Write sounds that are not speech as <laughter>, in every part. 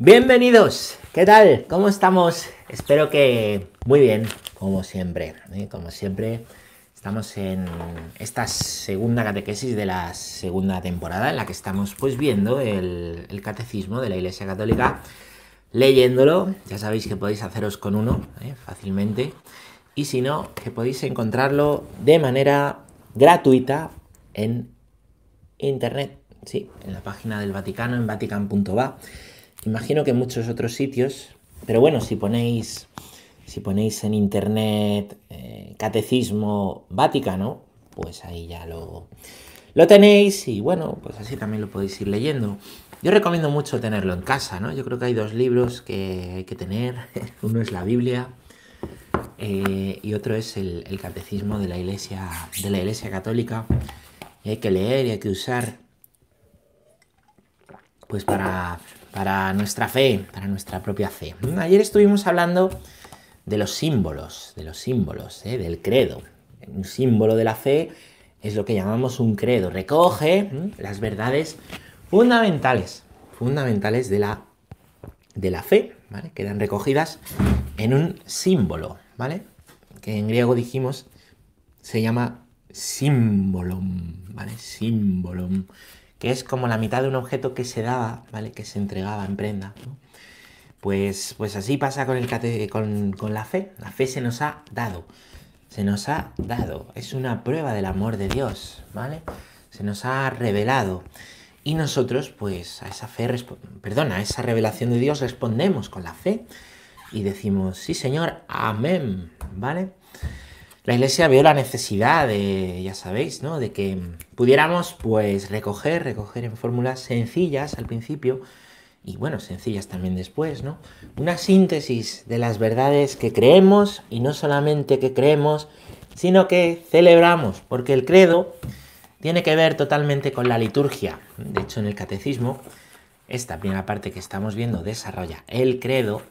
Bienvenidos, ¿qué tal? ¿Cómo estamos? Espero que muy bien, como siempre. ¿eh? Como siempre, estamos en esta segunda catequesis de la segunda temporada en la que estamos pues viendo el, catecismo de la Iglesia Católica, leyéndolo. Ya sabéis que podéis haceros con uno ¿eh? fácilmente. Y si no, que podéis encontrarlo de manera gratuita en internet. Sí, en la página del Vaticano, en vatican.va Imagino que en muchos otros sitios, pero bueno, si ponéis, si ponéis en internet eh, catecismo Vaticano, pues ahí ya lo, lo tenéis y bueno, pues así también lo podéis ir leyendo. Yo recomiendo mucho tenerlo en casa, ¿no? Yo creo que hay dos libros que hay que tener. <laughs> Uno es la Biblia eh, y otro es el, catecismo de la Iglesia, de la Iglesia Católica. Hay que leer y hay que usar pues para para nuestra fe, para nuestra propia fe. Ayer estuvimos hablando de los símbolos, de los símbolos, ¿eh? del credo. Un símbolo de la fe es lo que llamamos un credo. Recoge las verdades fundamentales, fundamentales de la, de la fe, ¿vale? Quedan recogidas en un símbolo, ¿vale? Que en griego dijimos se llama símbolum, ¿vale? Que es como la mitad de un objeto que se daba, ¿vale? Que se entregaba en prenda. Pues, pues así pasa con, el con, con la fe. La fe se nos ha dado. Se nos ha dado. Es una prueba del amor de Dios, ¿vale? Se nos ha revelado. Y nosotros, pues, a esa fe, perdona, a esa revelación de Dios respondemos con la fe y decimos, sí, Señor, amén, ¿vale? La iglesia vio la necesidad de, ya sabéis, ¿no? De que pudiéramos, pues, recoger, recoger en fórmulas sencillas al principio y, bueno, sencillas también después, ¿no? Una síntesis de las verdades que creemos y no solamente que creemos, sino que celebramos, porque el credo tiene que ver totalmente con la liturgia. De hecho, en el catecismo, esta primera parte que estamos viendo desarrolla el credo,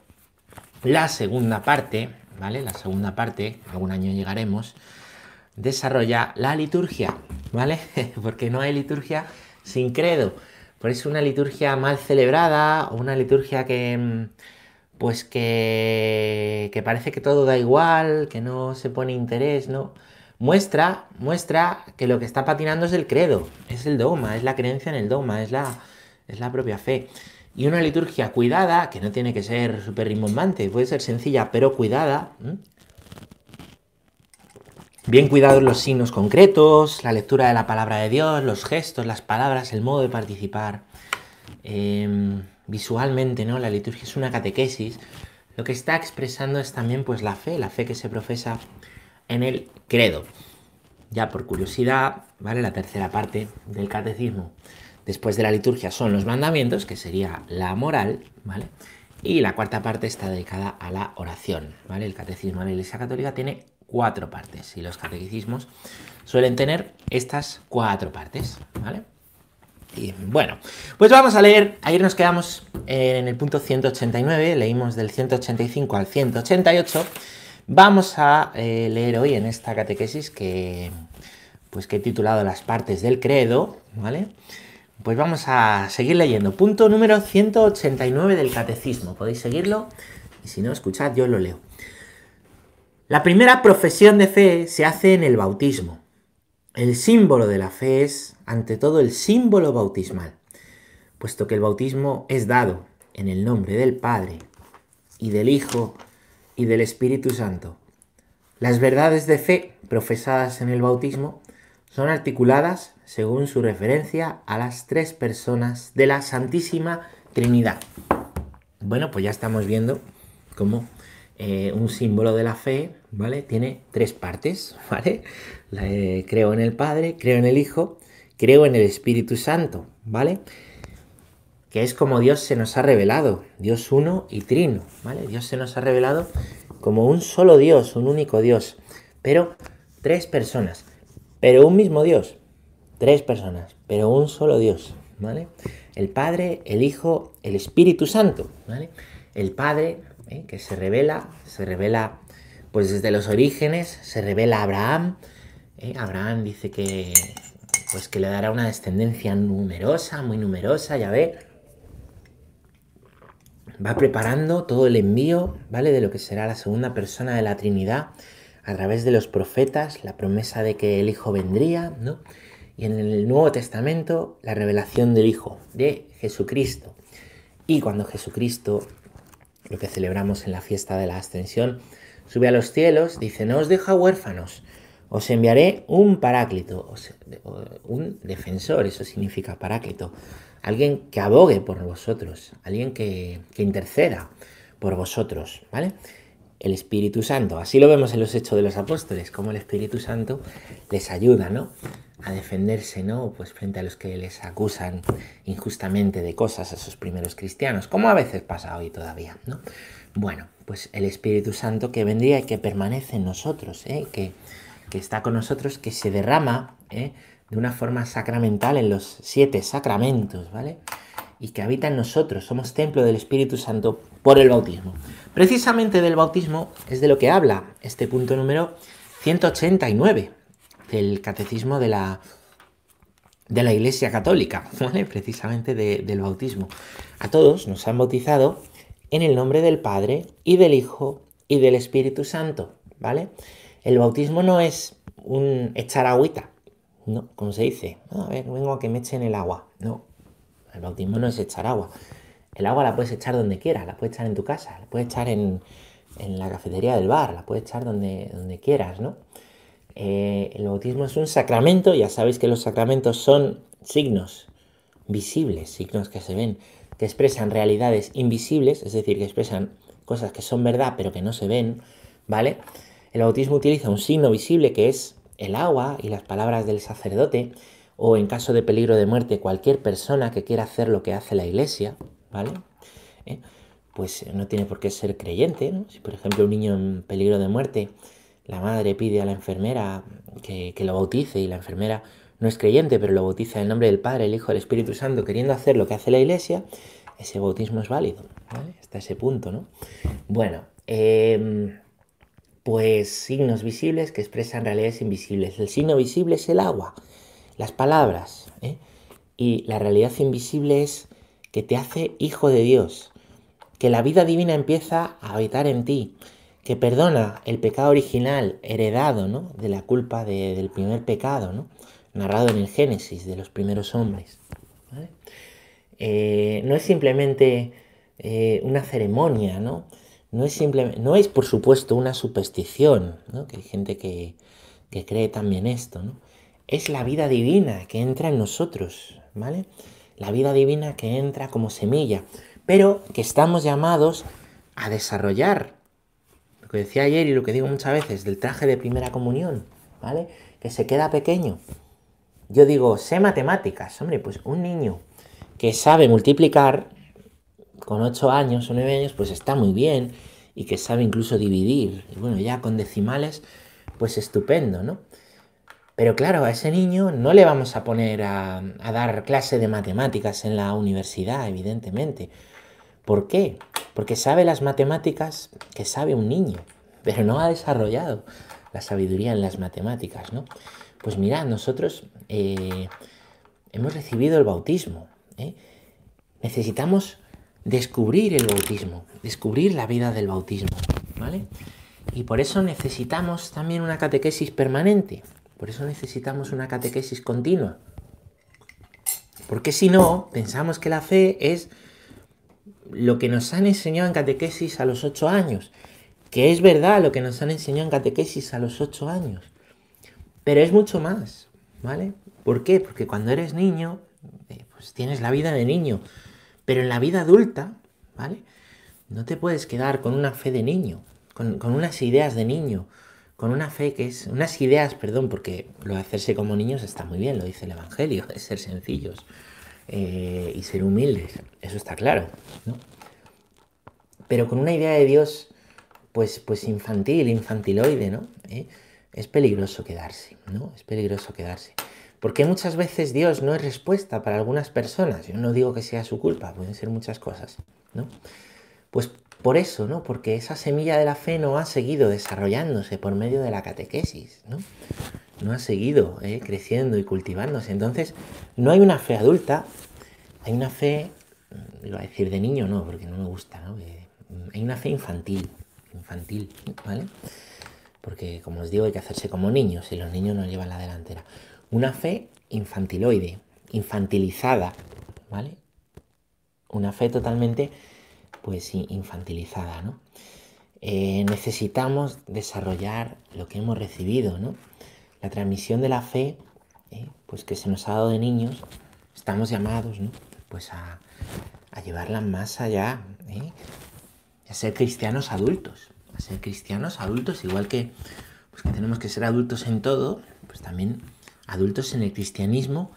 la segunda parte ¿vale? La segunda parte, algún año llegaremos, desarrolla la liturgia, ¿vale? <laughs> Porque no hay liturgia sin credo. Por eso una liturgia mal celebrada o una liturgia que mm, pues que, que parece que todo da igual, que no se pone interés, ¿no? Muestra, muestra que lo que está patinando es el credo, es el dogma, es la creencia en el dogma, es la, es la propia fe. Y una liturgia cuidada, que no tiene que ser súper rimbombante, puede ser sencilla, pero cuidada. Bien cuidados los signos concretos, la lectura de la palabra de Dios, los gestos, las palabras, el modo de participar. Em, visualmente, ¿no? La liturgia es una catequesis. Lo que está expresando es también pues la fe, la fe que se profesa en el credo. Ya por curiosidad, ¿vale? La tercera parte del catecismo después de la liturgia son los mandamientos, que sería la moral, ¿vale? Y la cuarta parte está dedicada a la oración, ¿vale? El catecismo de la Iglesia Católica tiene cuatro partes y los catequismos suelen tener estas cuatro partes, ¿vale? Y bueno, pues vamos a leer, ayer nos quedamos en el punto 189, leímos del 185 al 188, vamos a eh, leer hoy en esta catequesis que, pues que he titulado las partes del credo, ¿vale? Pues vamos a seguir leyendo. Punto número 189 del catecismo. Podéis seguirlo y si no, escuchad, yo lo leo. La primera profesión de fe se hace en el bautismo. El símbolo de la fe es, ante todo, el símbolo bautismal, puesto que el bautismo es dado en el nombre del Padre y del Hijo y del Espíritu Santo. Las verdades de fe profesadas en el bautismo son articuladas según su referencia a las tres personas de la Santísima Trinidad. Bueno, pues ya estamos viendo cómo eh, un símbolo de la fe, ¿vale? Tiene tres partes, <laughs> ¿vale? Creo en el Padre, creo en el Hijo, creo en el Espíritu Santo, ¿vale? Que es como Dios se nos ha revelado, Dios uno y trino, ¿vale? Dios se nos ha revelado como un solo Dios, un único Dios, pero tres personas, pero un mismo Dios, Tres personas, pero un solo Dios, ¿vale? El Padre, el Hijo, el Espíritu Santo, ¿vale? El Padre, ¿eh? que se revela, se revela, pues desde los orígenes, se revela a Abraham. ¿eh? Abraham dice que, pues que le dará una descendencia numerosa, muy numerosa, ya ve. va preparando todo el envío, ¿vale? De lo que será la segunda persona de la Trinidad a través de los profetas, la promesa de que el Hijo vendría, ¿no? Y en el Nuevo Testamento, la revelación del Hijo, de Jesucristo. Y cuando Jesucristo, lo que celebramos en la fiesta de la ascensión, sube a los cielos, dice, no os deja huérfanos, os enviaré un paráclito, un defensor, eso significa paráclito, alguien que abogue por vosotros, alguien que, interceda por vosotros, ¿vale? El Espíritu Santo, así lo vemos en los Hechos de los Apóstoles, como el Espíritu Santo les ayuda, ¿no? A defenderse, ¿no? Pues frente a los que les acusan injustamente de cosas a esos primeros cristianos, como a veces pasa hoy todavía, ¿no? Bueno, pues el Espíritu Santo que vendría y que permanece en nosotros, ¿eh? que, que está con nosotros, que se derrama, ¿eh? de una forma sacramental en los siete sacramentos, ¿vale? Y que habita en nosotros, somos templo del Espíritu Santo por el bautismo. Precisamente del bautismo es de lo que habla este punto número 189 del Catecismo de la, de la Iglesia Católica, <laughs> ¿vale? Precisamente del bautismo. A todos nos han bautizado en el nombre del Padre y del Hijo y del Espíritu Santo, ¿vale? El bautismo no es un echar agüita, no, como se dice, a ver, vengo a que me echen el agua. No, el bautismo no es echar agua. El agua la puedes echar donde quieras, la puedes echar en tu casa, la puedes echar en, la cafetería del bar, la puedes echar donde, donde quieras, ¿no? Eh, el bautismo es un sacramento, ya sabéis que los sacramentos son signos visibles, signos que se ven, que expresan realidades invisibles, es decir, que expresan cosas que son verdad pero que no se ven, ¿vale? El bautismo utiliza un signo visible que es el agua y las palabras del sacerdote, o en caso de peligro de muerte, cualquier persona que quiera hacer lo que hace la iglesia, ¿vale? ¿Eh? Pues no tiene por qué ser creyente, ¿no? Si por ejemplo un niño en peligro de muerte, la madre pide a la enfermera que, lo bautice y la enfermera no es creyente, pero lo bautiza en nombre del Padre, el Hijo, el Espíritu Santo, queriendo hacer lo que hace la iglesia, ese bautismo es válido. Hasta ese punto, ¿no? Bueno, eh, pues signos visibles que expresan realidades invisibles. El signo visible es el agua, las palabras, ¿eh? y la realidad invisible es que te hace hijo de Dios, que la vida divina empieza a habitar en ti, que perdona el pecado original heredado ¿no? de la culpa del primer pecado, ¿no? narrado en el Génesis de los primeros hombres. Eh, no es simplemente eh, una ceremonia, ¿no? no es simplemente, no es por supuesto una superstición, ¿no? que hay gente que, cree también esto, ¿no? es la vida divina que entra en nosotros, ¿vale? La vida divina que entra como semilla, pero que estamos llamados a desarrollar. Lo que decía ayer y lo que digo muchas veces del traje de primera comunión, ¿vale? Que se queda pequeño. Yo digo, sé matemáticas, hombre, pues un niño que sabe multiplicar con 8 años o 9 años, pues está muy bien y que sabe incluso dividir. Y bueno, ya con decimales, pues estupendo, ¿no? Pero claro, a ese niño no le vamos a poner a, dar clase de matemáticas en la universidad, evidentemente. ¿Por qué? Porque sabe las matemáticas que sabe un niño, pero no ha desarrollado la sabiduría en las matemáticas, ¿no? Pues mirad, nosotros eh, hemos recibido el bautismo. ¿eh? Necesitamos descubrir el bautismo, descubrir la vida del bautismo, ¿vale? Y por eso necesitamos también una catequesis permanente, por eso necesitamos una catequesis continua. Porque si no, pensamos que la fe es lo que nos han enseñado en catequesis a los ocho años, que es verdad lo que nos han enseñado en catequesis a los ocho años, pero es mucho más, ¿vale? ¿Por qué? Porque cuando eres niño, eh, pues tienes la vida de niño, pero en la vida adulta, ¿vale? No te puedes quedar con una fe de niño, con, unas ideas de niño, con una fe que es, unas ideas, perdón, porque lo de hacerse como niños está muy bien, lo dice el Evangelio, <laughs> de ser sencillos eh, y ser humildes, eso está claro, ¿no? Pero con una idea de Dios, pues, pues infantil, infantiloide, ¿no? ¿Eh? Es peligroso quedarse, ¿no? Es peligroso quedarse. Porque muchas veces Dios no es respuesta para algunas personas. Yo no digo que sea su culpa, pueden ser muchas cosas, ¿no? Pues por eso, ¿no? Porque esa semilla de la fe no ha seguido desarrollándose por medio de la catequesis, ¿no? No ha seguido ¿eh? creciendo y cultivándose. Entonces, no hay una fe adulta, hay una fe iba a decir de niño, no, porque no me gusta, ¿no? hay una fe infantil, infantil, ¿vale? Porque como os digo, hay que hacerse como niños y los niños no llevan la delantera. Una fe infantiloide, infantilizada, ¿vale? Una fe totalmente, pues, infantilizada, ¿no? Eh, necesitamos desarrollar lo que hemos recibido, ¿no? La transmisión de la fe, ¿eh? pues que se nos ha dado de niños, estamos llamados, ¿no? Pues a, llevarla más allá, ¿eh? a ser cristianos adultos, a ser cristianos adultos, igual que, pues que tenemos que ser adultos en todo, pues también adultos en el cristianismo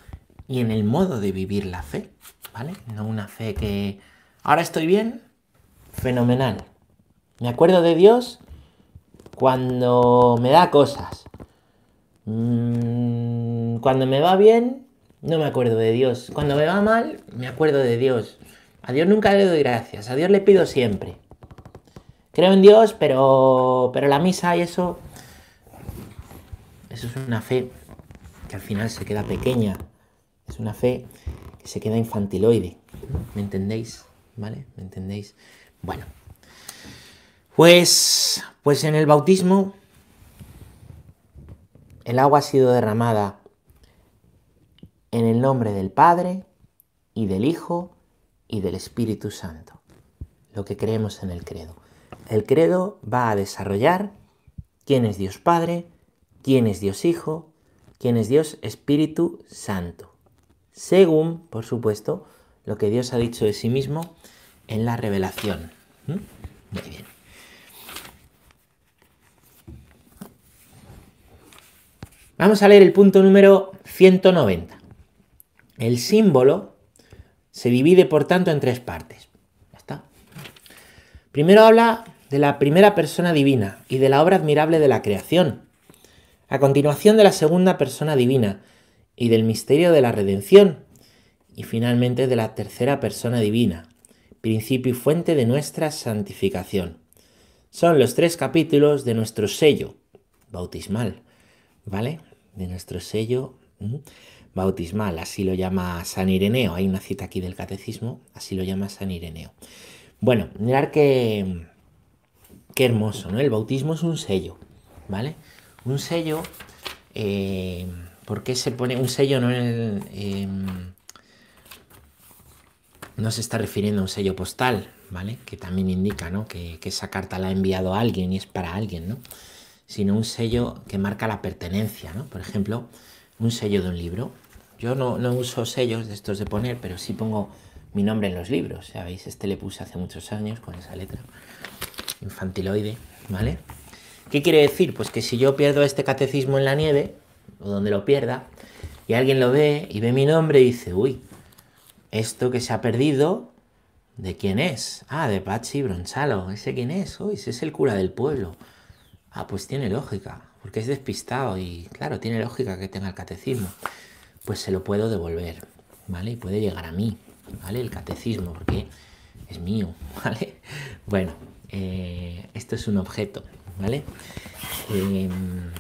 y en el modo de vivir la fe, ¿vale? No una fe que ahora estoy bien, fenomenal. Me acuerdo de Dios cuando me da cosas. Mm, cuando me va bien, no me acuerdo de Dios. Cuando me va mal, me acuerdo de Dios. A Dios nunca le doy gracias, a Dios le pido siempre. Creo en Dios, pero, pero la misa y eso, eso es una fe que al final se queda pequeña. Es una fe que se queda infantiloide. ¿Me entendéis? ¿Vale? ¿Me entendéis? Bueno. Pues, pues en el bautismo el agua ha sido derramada en el nombre del Padre y del Hijo y del Espíritu Santo. Lo que creemos en el credo. El credo va a desarrollar quién es Dios Padre, quién es Dios Hijo quién es Dios Espíritu Santo, según, por supuesto, lo que Dios ha dicho de sí mismo en la revelación. ¿Mm? Muy bien. Vamos a leer el punto número 190. El símbolo se divide, por tanto, en tres partes. está. Primero habla de la primera persona divina y de la obra admirable de la creación, a continuación de la segunda persona divina y del misterio de la redención, y finalmente de la tercera persona divina, principio y fuente de nuestra santificación. Son los tres capítulos de nuestro sello bautismal, ¿vale? De nuestro sello bautismal, así lo llama San Ireneo. Hay una cita aquí del catecismo, así lo llama San Ireneo. Bueno, mirar qué, qué hermoso, ¿no? El bautismo es un sello, ¿vale? Un sello, eh, ¿por qué se pone un sello no en em, no se está refiriendo a un sello postal, ¿vale? Que también indica, ¿no? Que, esa carta la ha enviado a alguien y es para alguien, ¿no? Sino un sello que marca la pertenencia, ¿no? Por ejemplo, un sello de un libro. Yo no, no uso sellos de estos de poner, pero sí pongo mi nombre en los libros. ¿Sabéis? Este le puse hace muchos años con esa letra. Infantiloide, ¿vale? ¿Qué quiere decir? Pues que si yo pierdo este catecismo en la nieve, o donde lo pierda, y alguien lo ve y ve mi nombre y dice, uy, esto que se ha perdido, ¿de quién es? Ah, de Pachi Bronchalo. ¿Ese quién es? Uy, ese es el cura del pueblo. Ah, pues tiene lógica, porque es despistado y claro, tiene lógica que tenga el catecismo. Pues se lo puedo devolver, ¿vale? Y puede llegar a mí, ¿vale? El catecismo, porque es mío, <laughs> ¿vale? Bueno, eh, esto es un objeto, ¿vale? Em,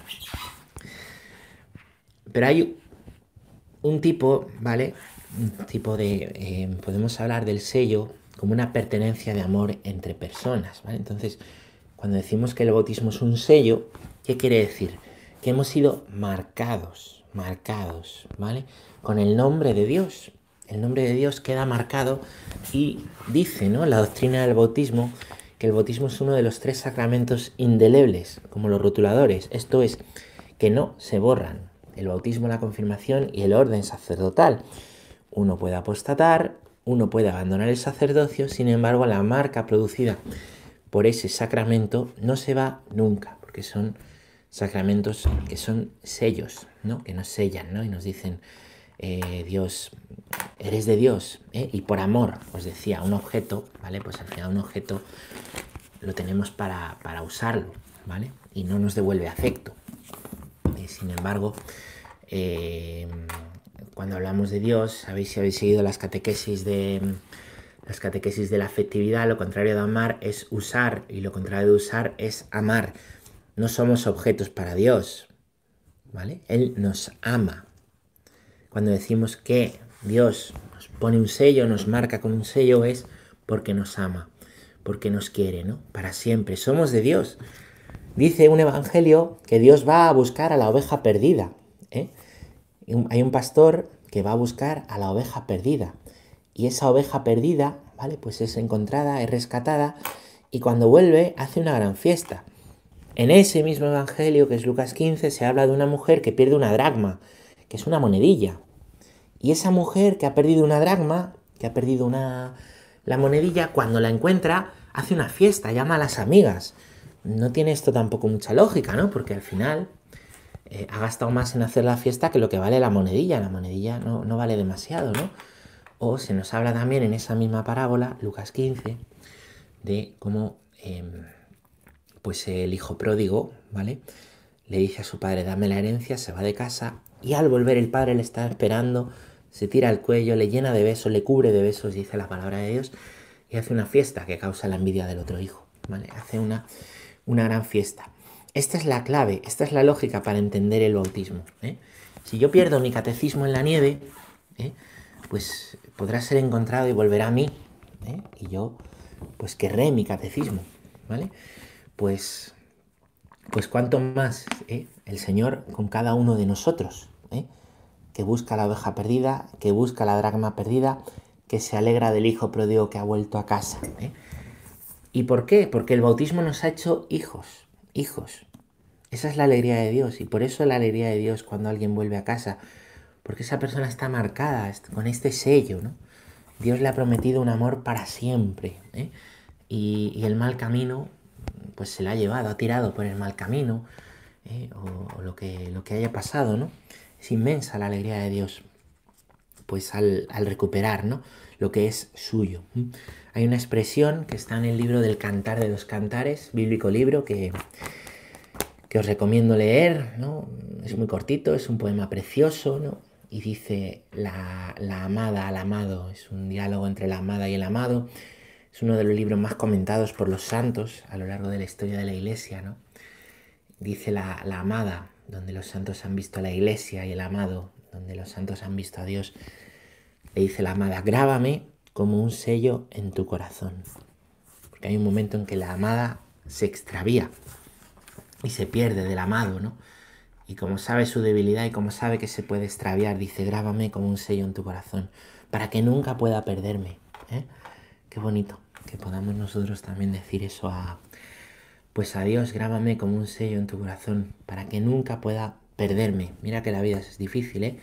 pero hay un tipo, ¿vale? Un tipo de... Em, podemos hablar del sello como una pertenencia de amor entre personas, ¿vale? Entonces, cuando decimos que el bautismo es un sello, ¿qué quiere decir? Que hemos sido marcados, marcados, ¿vale? Con el nombre de Dios. El nombre de Dios queda marcado y dice, ¿no? La doctrina del bautismo que el bautismo es uno de los tres sacramentos indelebles, como los rotuladores, esto es, que no se borran. El bautismo, la confirmación y el orden sacerdotal. Uno puede apostatar, uno puede abandonar el sacerdocio, sin embargo la marca producida por ese sacramento no se va nunca, porque son sacramentos que son sellos, ¿no? que nos sellan ¿no? y nos dicen, eh, Dios, eres de Dios, ¿eh? y por amor, os decía, un objeto, ¿vale? Pues al final un objeto lo tenemos para, usarlo, ¿vale? Y no nos devuelve afecto. Sin embargo, eh, cuando hablamos de Dios, sabéis si habéis seguido las catequesis de las catequesis de la afectividad, lo contrario de amar es usar y lo contrario de usar es amar. No somos objetos para Dios, ¿vale? Él nos ama, cuando decimos que Dios nos pone un sello, nos marca con un sello, es porque nos ama, porque nos quiere, ¿no? Para siempre. Somos de Dios. Dice un evangelio que Dios va a buscar a la oveja perdida. ¿eh? Hay un pastor que va a buscar a la oveja perdida. Y esa oveja perdida, ¿vale? Pues es encontrada, es rescatada y cuando vuelve hace una gran fiesta. En ese mismo evangelio, que es Lucas 15, se habla de una mujer que pierde una dracma, que es una monedilla. Y esa mujer que ha perdido una dracma, que ha perdido una la monedilla, cuando la encuentra, hace una fiesta, llama a las amigas. No tiene esto tampoco mucha lógica, ¿no? Porque al final eh, ha gastado más en hacer la fiesta que lo que vale la monedilla. La monedilla no, no vale demasiado, ¿no? O se nos habla también en esa misma parábola, Lucas 15, de cómo em, pues el hijo pródigo, ¿vale? Le dice a su padre, dame la herencia, se va de casa y al volver el padre le está esperando, se tira al cuello, le llena de besos, le cubre de besos, dice la palabra de Dios, y hace una fiesta que causa la envidia del otro hijo, ¿vale? Hace una, una gran fiesta. Esta es la clave, esta es la lógica para entender el bautismo. ¿eh? Si yo pierdo mi catecismo en la nieve, ¿eh? Pues podrá ser encontrado y volverá a mí. ¿eh? Y yo, pues querré mi catecismo, ¿vale? Pues, pues cuanto más ¿eh? el Señor con cada uno de nosotros, ¿eh? que busca la oveja perdida, que busca la dragma perdida, que se alegra del hijo pródigo que ha vuelto a casa. ¿Y por qué? Porque el bautismo nos ha hecho hijos, hijos. Esa es la alegría de Dios y por eso la alegría de Dios cuando alguien vuelve a casa porque esa persona está marcada con este sello, ¿no? Dios le ha prometido un amor para siempre, ¿eh? y, el mal camino, pues se la ha llevado, ha tirado por el mal camino, ¿eh? o, lo, que, lo que haya pasado, ¿no? Es inmensa la alegría de Dios, pues al, recuperar, ¿no? Lo que es suyo. Hay una expresión que está en el libro del Cantar de los Cantares, bíblico libro, que, que os recomiendo leer, ¿no? Es muy cortito, es un poema precioso, ¿no? Y dice la, amada al amado, es un diálogo entre la amada y el amado, es uno de los libros más comentados por los santos a lo largo de la historia de la iglesia, ¿no? Dice la, la amada, donde los santos han visto a la iglesia y el amado, donde los santos han visto a Dios, le dice la amada, grábame como un sello en tu corazón. Porque hay un momento en que la amada se extravía y se pierde del amado, ¿no? Y como sabe su debilidad y como sabe que se puede extraviar, dice, grábame como un sello en tu corazón, para que nunca pueda perderme. ¿eh? Qué bonito que podamos nosotros también decir eso a, pues a Dios, grábame como un sello en tu corazón, para que nunca pueda perderme. Mira que la vida es difícil, ¿eh?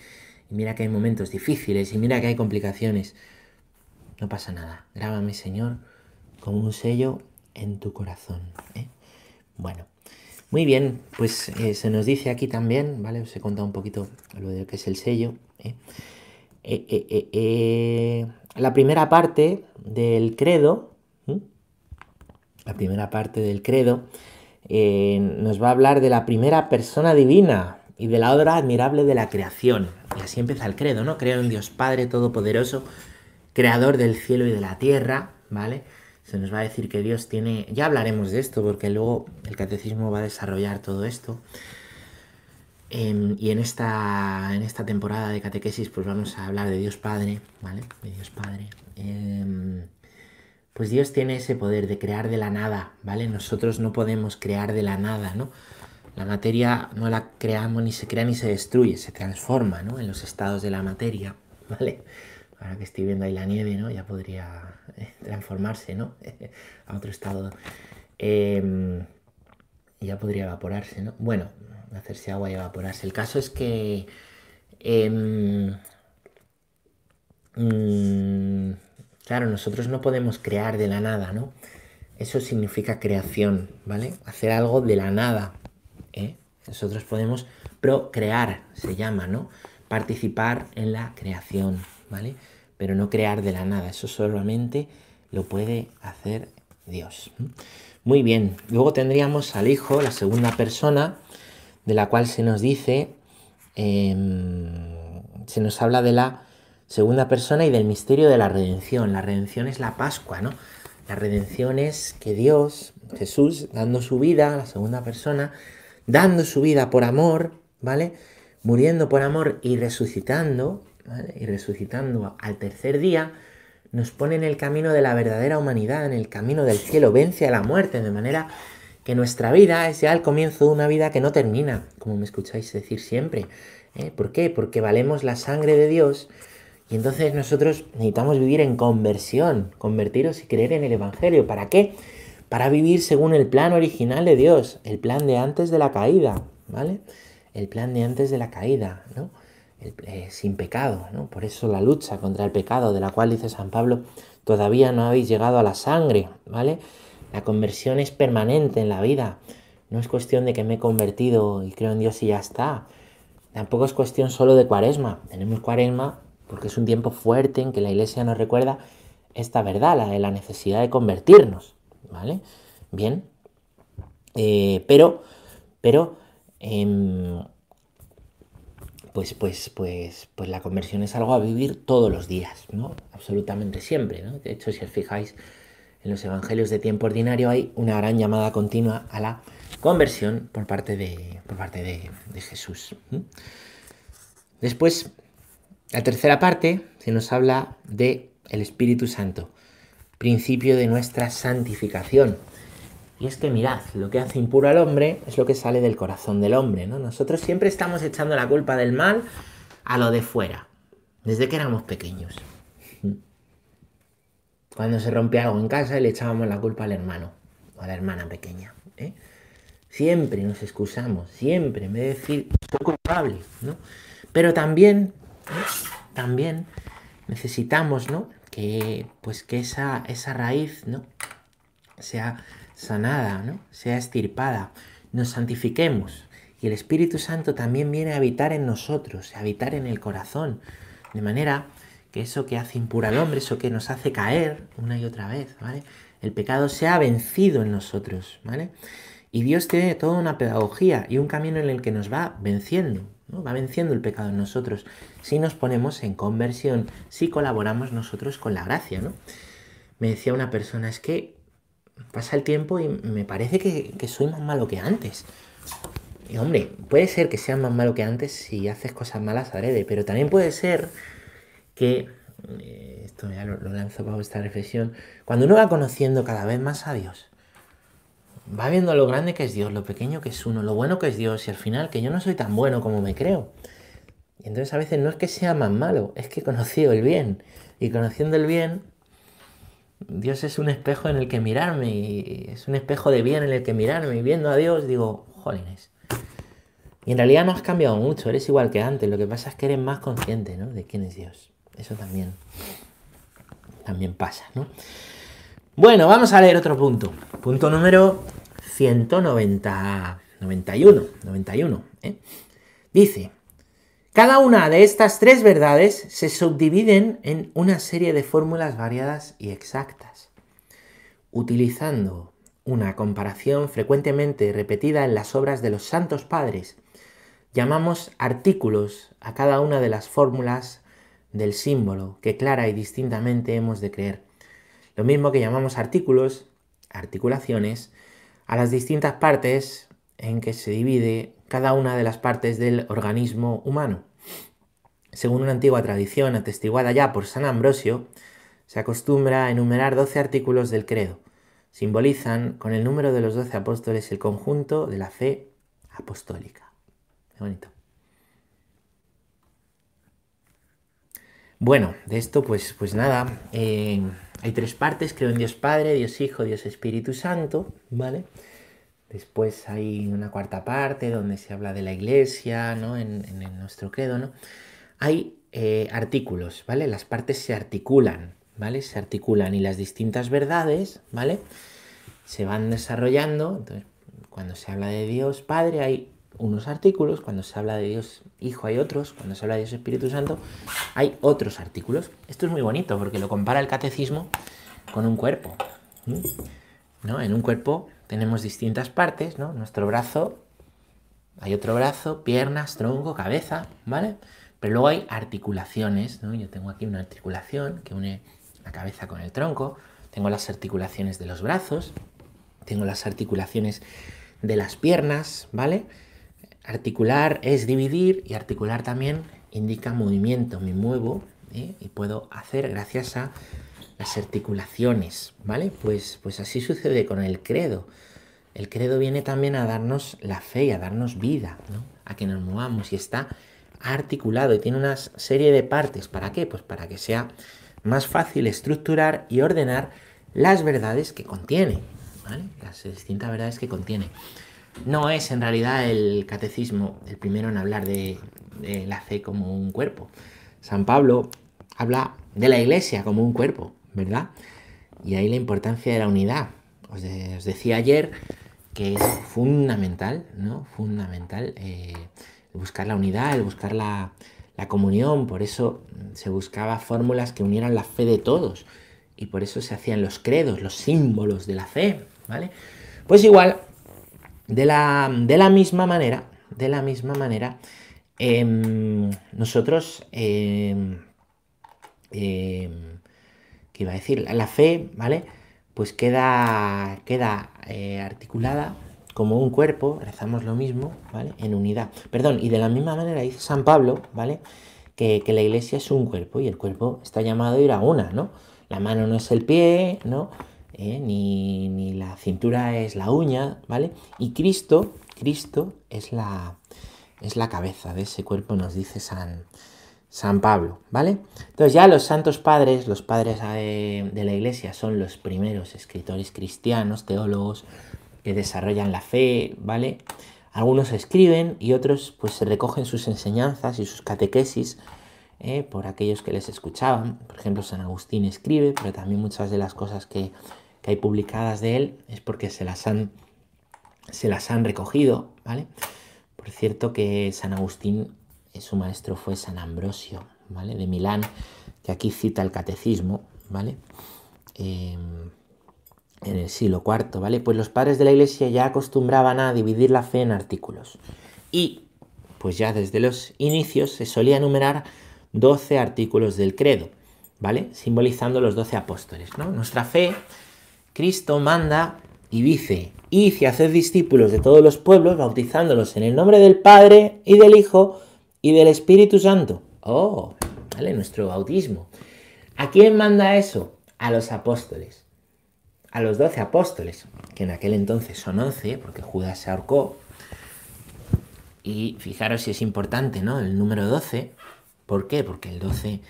Y mira que hay momentos difíciles, y mira que hay complicaciones. No pasa nada. Grábame, Señor, como un sello en tu corazón. ¿eh? Bueno. Muy bien, pues eh, se nos dice aquí también, ¿vale? Os he contado un poquito lo de que es el sello. ¿eh? Eh, la primera parte del credo, la primera parte del credo, nos va a hablar de la primera persona divina y de la obra admirable de la creación. Y así empieza el credo, ¿no? Creo en Dios Padre Todopoderoso, creador del cielo y de la tierra, ¿vale? Se nos va a decir que Dios tiene, ya hablaremos de esto porque luego el catecismo va a desarrollar todo esto. Em, y en esta, en esta temporada de catequesis pues vamos a hablar de Dios Padre, ¿vale? De Dios Padre. Em, pues Dios tiene ese poder de crear de la nada, ¿vale? Nosotros no podemos crear de la nada, ¿no? La materia no la creamos ni se crea ni se destruye, se transforma, ¿no? En los estados de la materia, <laughs> ¿vale? Ahora que estoy viendo ahí la nieve, ¿no? Ya podría eh, transformarse, ¿no? <laughs> a otro estado. Em, ya podría evaporarse, ¿no? Bueno, hacerse agua y evaporarse. El caso es que... Em, mm, claro, nosotros no podemos crear de la nada, ¿no? Eso significa creación, ¿vale? Hacer algo de la nada. ¿eh? Nosotros podemos procrear, se llama, ¿no? Participar en la creación. ¿Vale? Pero no crear de la nada, eso solamente lo puede hacer Dios. Muy bien, luego tendríamos al Hijo, la segunda persona, de la cual se nos dice, em, se nos habla de la segunda persona y del misterio de la redención. La redención es la Pascua, ¿no? La redención es que Dios, Jesús, dando su vida, la segunda persona, dando su vida por amor, ¿vale? Muriendo por amor y resucitando, y resucitando al tercer día, nos pone en el camino de la verdadera humanidad, en el camino del cielo, vence a la muerte, de manera que nuestra vida es ya el comienzo de una vida que no termina, como me escucháis decir siempre. ¿eh? ¿Por qué? Porque valemos la sangre de Dios y entonces nosotros necesitamos vivir en conversión, convertiros y creer en el Evangelio. ¿Para qué? Para vivir según el plan original de Dios, el plan de antes de la caída, ¿vale? El plan de antes de la caída, ¿no? Eh, sin pecado, ¿no? Por eso la lucha contra el pecado, de la cual dice San Pablo, todavía no habéis llegado a la sangre, ¿vale? La conversión es permanente en la vida. No es cuestión de que me he convertido y creo en Dios y ya está. Tampoco es cuestión solo de cuaresma. Tenemos cuaresma porque es un tiempo fuerte en que la iglesia nos recuerda esta verdad, la de la necesidad de convertirnos. ¿Vale? Bien. Eh, pero, pero, em, pues, pues, pues, pues la conversión es algo a vivir todos los días, ¿no? Absolutamente siempre, ¿no? De hecho, si os fijáis, en los evangelios de tiempo ordinario hay una gran llamada continua a la conversión por parte de, por parte de, Jesús. Después, la tercera parte se nos habla de el Espíritu Santo, principio de nuestra santificación. Y es que mirad, lo que hace impuro al hombre es lo que sale del corazón del hombre, ¿no? Nosotros siempre estamos echando la culpa del mal a lo de fuera, desde que éramos pequeños. Cuando se rompía algo en casa le echábamos la culpa al hermano o a la hermana pequeña. ¿eh? Siempre nos excusamos, siempre, en vez de decir soy culpable, ¿no? Pero también, también necesitamos, ¿no? Que, pues que esa, esa raíz, ¿no? Sea sanada, ¿no? Sea estirpada, nos santifiquemos. Y el Espíritu Santo también viene a habitar en nosotros, a habitar en el corazón, de manera que eso que hace impura al hombre, eso que nos hace caer una y otra vez, ¿vale? El pecado se ha vencido en nosotros, ¿vale? Y Dios tiene toda una pedagogía y un camino en el que nos va venciendo, ¿no? Va venciendo el pecado en nosotros si nos ponemos en conversión, si colaboramos nosotros con la gracia, ¿no? Me decía una persona, es que pasa el tiempo y me parece que, soy más malo que antes. Y hombre, puede ser que seas más malo que antes si haces cosas malas adrede, pero también puede ser que, eh, esto ya lo, lanzo para esta reflexión, cuando uno va conociendo cada vez más a Dios, va viendo lo grande que es Dios, lo pequeño que es uno, lo bueno que es Dios y al final que yo no soy tan bueno como me creo. Y entonces a veces no es que sea más malo, es que he conocido el bien. Y conociendo el bien, Dios es un espejo en el que mirarme, y es un espejo de bien en el que mirarme. Y viendo a Dios digo, jolines. Y en realidad no has cambiado mucho, eres igual que antes. Lo que pasa es que eres más consciente ¿no? de quién es Dios. Eso también, también pasa, ¿no? Bueno, vamos a leer otro punto. Punto número 190, 91, 91. ¿eh? Dice, cada una de estas tres verdades se subdividen en una serie de fórmulas variadas y exactas, utilizando una comparación frecuentemente repetida en las obras de los santos padres. Llamamos artículos a cada una de las fórmulas del símbolo que clara y distintamente hemos de creer. Lo mismo que llamamos artículos, articulaciones, a las distintas partes en que se divide cada una de las partes del organismo humano. Según una antigua tradición atestiguada ya por San Ambrosio, se acostumbra a enumerar doce artículos del credo. Simbolizan con el número de los doce apóstoles el conjunto de la fe apostólica. Qué bonito. Bueno, de esto pues, pues nada, eh, hay tres partes, creo en Dios Padre, Dios Hijo, Dios Espíritu Santo, ¿vale? Después hay una cuarta parte donde se habla de la iglesia, ¿no? En, nuestro credo, ¿no? Hay eh, artículos, ¿vale? Las partes se articulan, ¿vale? Se articulan y las distintas verdades, ¿vale? Se van desarrollando. Entonces, cuando se habla de Dios Padre hay unos artículos, cuando se habla de Dios Hijo hay otros, cuando se habla de Dios Espíritu Santo hay otros artículos. Esto es muy bonito porque lo compara el catecismo con un cuerpo. ¿no? En un cuerpo tenemos distintas partes, ¿no? Nuestro brazo, hay otro brazo, piernas, tronco, cabeza, ¿vale? Pero luego hay articulaciones, ¿no? Yo tengo aquí una articulación que une la cabeza con el tronco, tengo las articulaciones de los brazos, tengo las articulaciones de las piernas, ¿vale? Articular es dividir y articular también indica movimiento, me muevo ¿eh? y puedo hacer gracias a las articulaciones, ¿vale? Pues, pues así sucede con el credo. El credo viene también a darnos la fe y a darnos vida, ¿no? A que nos movamos y está articulado y tiene una serie de partes. ¿Para qué? Pues para que sea más fácil estructurar y ordenar las verdades que contiene, ¿vale? Las distintas verdades que contiene. No es en realidad el catecismo el primero en hablar de, la fe como un cuerpo. San Pablo habla de la iglesia como un cuerpo, ¿verdad? Y ahí la importancia de la unidad. Os, decía ayer que es fundamental, ¿no? Fundamental eh, buscar la unidad, el buscar la, la comunión. Por eso se buscaba fórmulas que unieran la fe de todos. Y por eso se hacían los credos, los símbolos de la fe, ¿vale? Pues igual, de la, misma manera, de la misma manera, em, nosotros, eh, ¿qué iba a decir? La fe, ¿vale? Pues queda, queda eh, articulada como un cuerpo, rezamos lo mismo, ¿vale? En unidad. Perdón, y de la misma manera dice San Pablo, ¿vale? Que, que la iglesia es un cuerpo y el cuerpo está llamado a ir a una, ¿no? La mano no es el pie, ¿no? ¿eh? ni, la cintura es la uña, ¿vale? Y Cristo, Cristo es la, es la cabeza de ese cuerpo, nos dice San, San Pablo, ¿vale? Entonces ya los santos padres, los padres de, de la iglesia, son los primeros escritores cristianos, teólogos, que desarrollan la fe, ¿vale? Algunos escriben y otros pues recogen sus enseñanzas y sus catequesis ¿eh? por aquellos que les escuchaban. Por ejemplo, San Agustín escribe, pero también muchas de las cosas que hay publicadas de él es porque se las han, se las han recogido, ¿vale? Por cierto que San Agustín, eh, su maestro fue San Ambrosio, ¿vale? De Milán, que aquí cita el catecismo, ¿vale? Em, en el siglo IV, ¿vale? Pues los padres de la iglesia ya acostumbraban a dividir la fe en artículos. Y, pues ya desde los inicios se solía enumerar 12 artículos del credo, ¿vale? Simbolizando los 12 apóstoles, ¿no? Nuestra fe Cristo manda y dice, y haced discípulos de todos los pueblos, bautizándolos en el nombre del Padre y del Hijo y del Espíritu Santo. Oh, ¿vale? Nuestro bautismo. ¿A quién manda eso? A los apóstoles. A los doce apóstoles, que en aquel entonces son once, porque Judas se ahorcó. Y fijaros si es importante, ¿no? El número doce. ¿Por qué? Porque el doce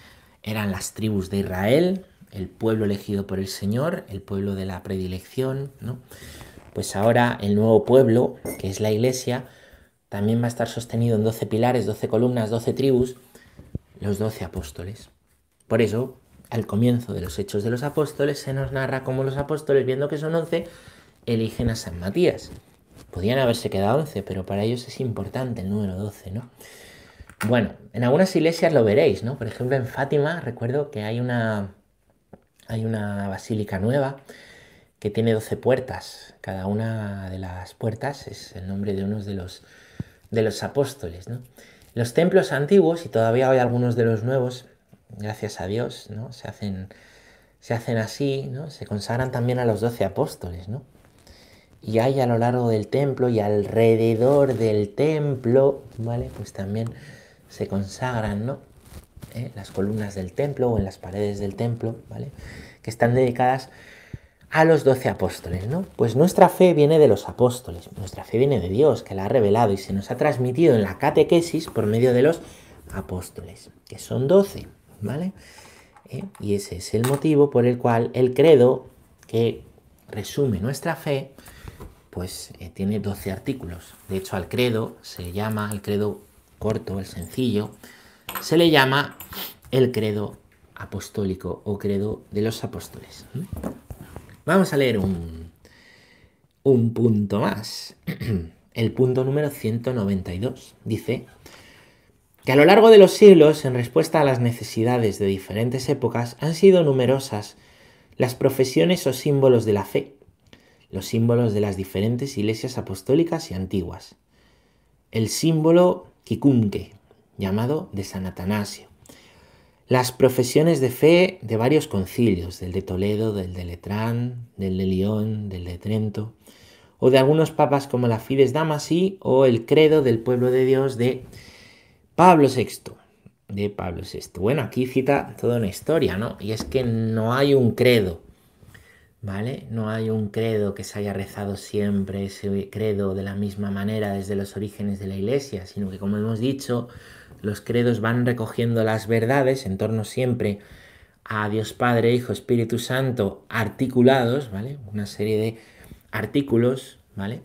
eran las tribus de Israel, el pueblo elegido por el Señor, el pueblo de la predilección, ¿no? Pues ahora el nuevo pueblo, que es la iglesia, también va a estar sostenido en 12 pilares, 12 columnas, 12 tribus, los 12 apóstoles. Por eso, al comienzo de los Hechos de los Apóstoles, se nos narra cómo los apóstoles, viendo que son 11, eligen a San Matías. Podían haberse quedado 11, pero para ellos es importante el número 12, ¿no? Bueno, en algunas iglesias lo veréis, ¿no? Por ejemplo, en Fátima recuerdo que hay una, hay una basílica nueva que tiene 12 puertas. Cada una de las puertas es el nombre de uno de los, de los apóstoles. Los templos antiguos, y todavía hay algunos de los nuevos, gracias a Dios, ¿no? se, hacen, se hacen así, ¿no? se consagran también a los 12 apóstoles. ¿no? Y hay a lo largo del templo y alrededor del templo, ¿vale? Pues también se consagran, ¿no? ¿eh? las columnas del templo o en las paredes del templo, ¿vale? que están dedicadas a los doce apóstoles, ¿no? Pues nuestra fe viene de los apóstoles, nuestra fe viene de Dios, que la ha revelado y se nos ha transmitido en la catequesis por medio de los apóstoles, que son doce, ¿vale? ¿Eh? Y ese es el motivo por el cual el credo, que resume nuestra fe, pues eh, tiene doce artículos. De hecho, al credo se llama, al credo corto, el sencillo, se le llama el credo apostólico o credo de los apóstoles. Vamos a leer un, un punto más. <clears throat> El punto número 192 dice que a lo largo de los siglos, en respuesta a las necesidades de diferentes épocas, han sido numerosas las profesiones o símbolos de la fe, los símbolos de las diferentes iglesias apostólicas y antiguas. El símbolo Kikunke, llamado de San Atanasio. Las profesiones de fe de varios concilios, del de Toledo, del de Letrán, del de León, del de Trento, o de algunos papas como la Fides Damasí o el credo del pueblo de Dios de Pablo VI. de Pablo VI. Bueno, aquí cita toda una historia, ¿no? Y es que no hay un credo, ¿vale? No hay un credo que se haya rezado siempre, ese credo de la misma manera desde los orígenes de la Iglesia, sino que, como hemos dicho, los credos van recogiendo las verdades en torno siempre a Dios Padre, Hijo, Espíritu Santo, articulados, ¿vale? Una serie de artículos, ¿vale?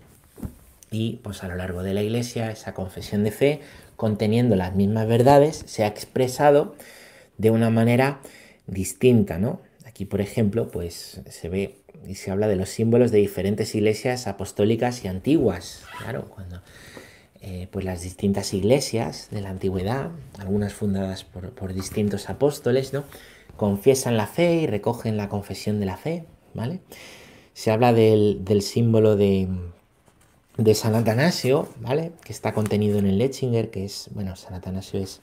Y pues a lo largo de la Iglesia esa confesión de fe conteniendo las mismas verdades, se ha expresado de una manera distinta, ¿no? Aquí, por ejemplo, pues se ve y se habla de los símbolos de diferentes iglesias apostólicas y antiguas. Claro, cuando eh, pues las distintas iglesias de la antigüedad, algunas fundadas por, distintos apóstoles, ¿no? Confiesan la fe y recogen la confesión de la fe, ¿vale? Se habla del símbolo de, San Atanasio, ¿vale? Que está contenido en el Lechinger, que es, bueno, San Atanasio es,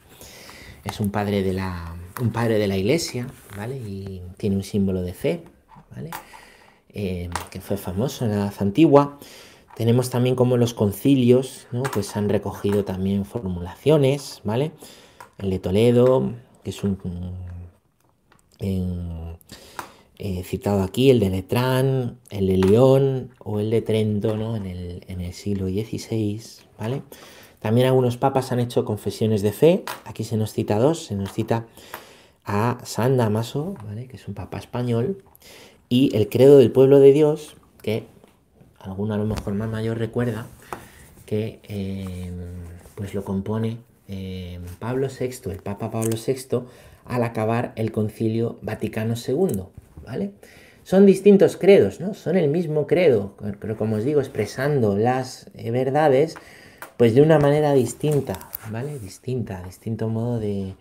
es un, padre de la, un padre de la iglesia, ¿vale? Y tiene un símbolo de fe, ¿vale? Eh, que fue famoso en la edad antigua. Tenemos también como los concilios, ¿no? Pues han recogido también formulaciones, ¿vale? El de Toledo, que es un... He citado aquí el de Letrán, el de León o el de Trento ¿no? en, el, siglo XVI, ¿vale? También algunos papas han hecho confesiones de fe, aquí se nos cita dos, se nos cita a San Damaso, ¿vale? que es un papa español, y el credo del pueblo de Dios, que alguno a lo mejor más mayor recuerda, que eh, pues lo compone eh, Pablo VI, el Papa Pablo VI, al acabar el concilio Vaticano II. Son distintos credos, ¿no? Son el mismo credo, pero como os digo, expresando las eh, verdades, pues de una manera distinta, ¿vale? Distinta, distinto modo de,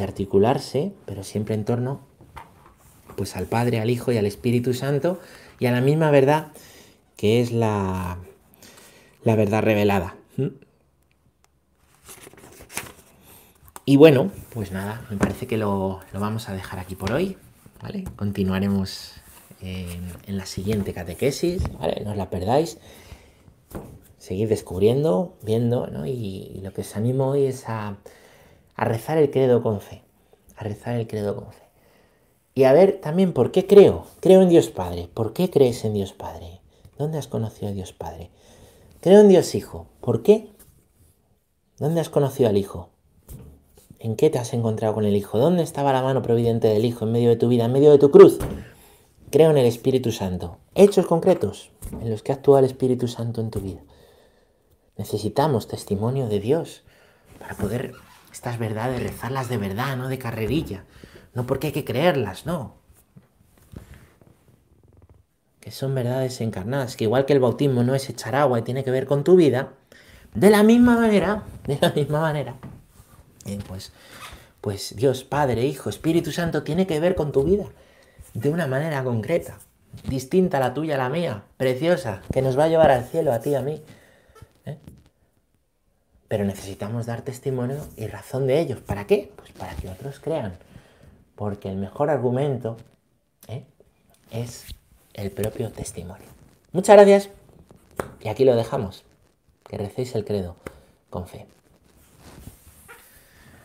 articularse, pero siempre en torno pues al Padre, al Hijo y al Espíritu Santo y a la misma verdad que es la, la verdad revelada. Y bueno, pues nada, me parece que lo, lo vamos a dejar aquí por hoy. Continuaremos en, la siguiente catequesis, No os la perdáis. Seguir descubriendo, viendo, ¿no? Y, lo que os animo hoy es a, rezar el credo con fe. A rezar el credo con fe. Y a ver también por qué creo. Creo en Dios Padre. ¿Por qué crees en Dios Padre? ¿Dónde has conocido a Dios Padre? Creo en Dios Hijo. ¿Por qué? ¿Dónde has conocido al Hijo? ¿En qué te has encontrado con el Hijo? ¿Dónde estaba la mano providente del Hijo en medio de tu vida, en medio de tu cruz? Creo en el Espíritu Santo. Hechos concretos en los que actúa el Espíritu Santo en tu vida. Necesitamos testimonio de Dios para poder estas verdades rezarlas de verdad, no de carrerilla. No porque hay que creerlas, no. Son verdades encarnadas, que igual que el bautismo no es echar agua y tiene que ver con tu vida, de la misma manera, <laughs> de la misma manera, pues, pues Dios, Padre, Hijo, Espíritu Santo tiene que ver con tu vida de una manera concreta, distinta a la tuya, a la mía, preciosa, que nos va a llevar al cielo, a ti, a mí. ¿eh? Pero necesitamos dar testimonio y razón de ellos. ¿Para qué? Pues para que otros crean. Porque el mejor argumento ¿eh? es el propio testimonio. Muchas gracias. Y aquí lo dejamos. Que recéis el credo con fe.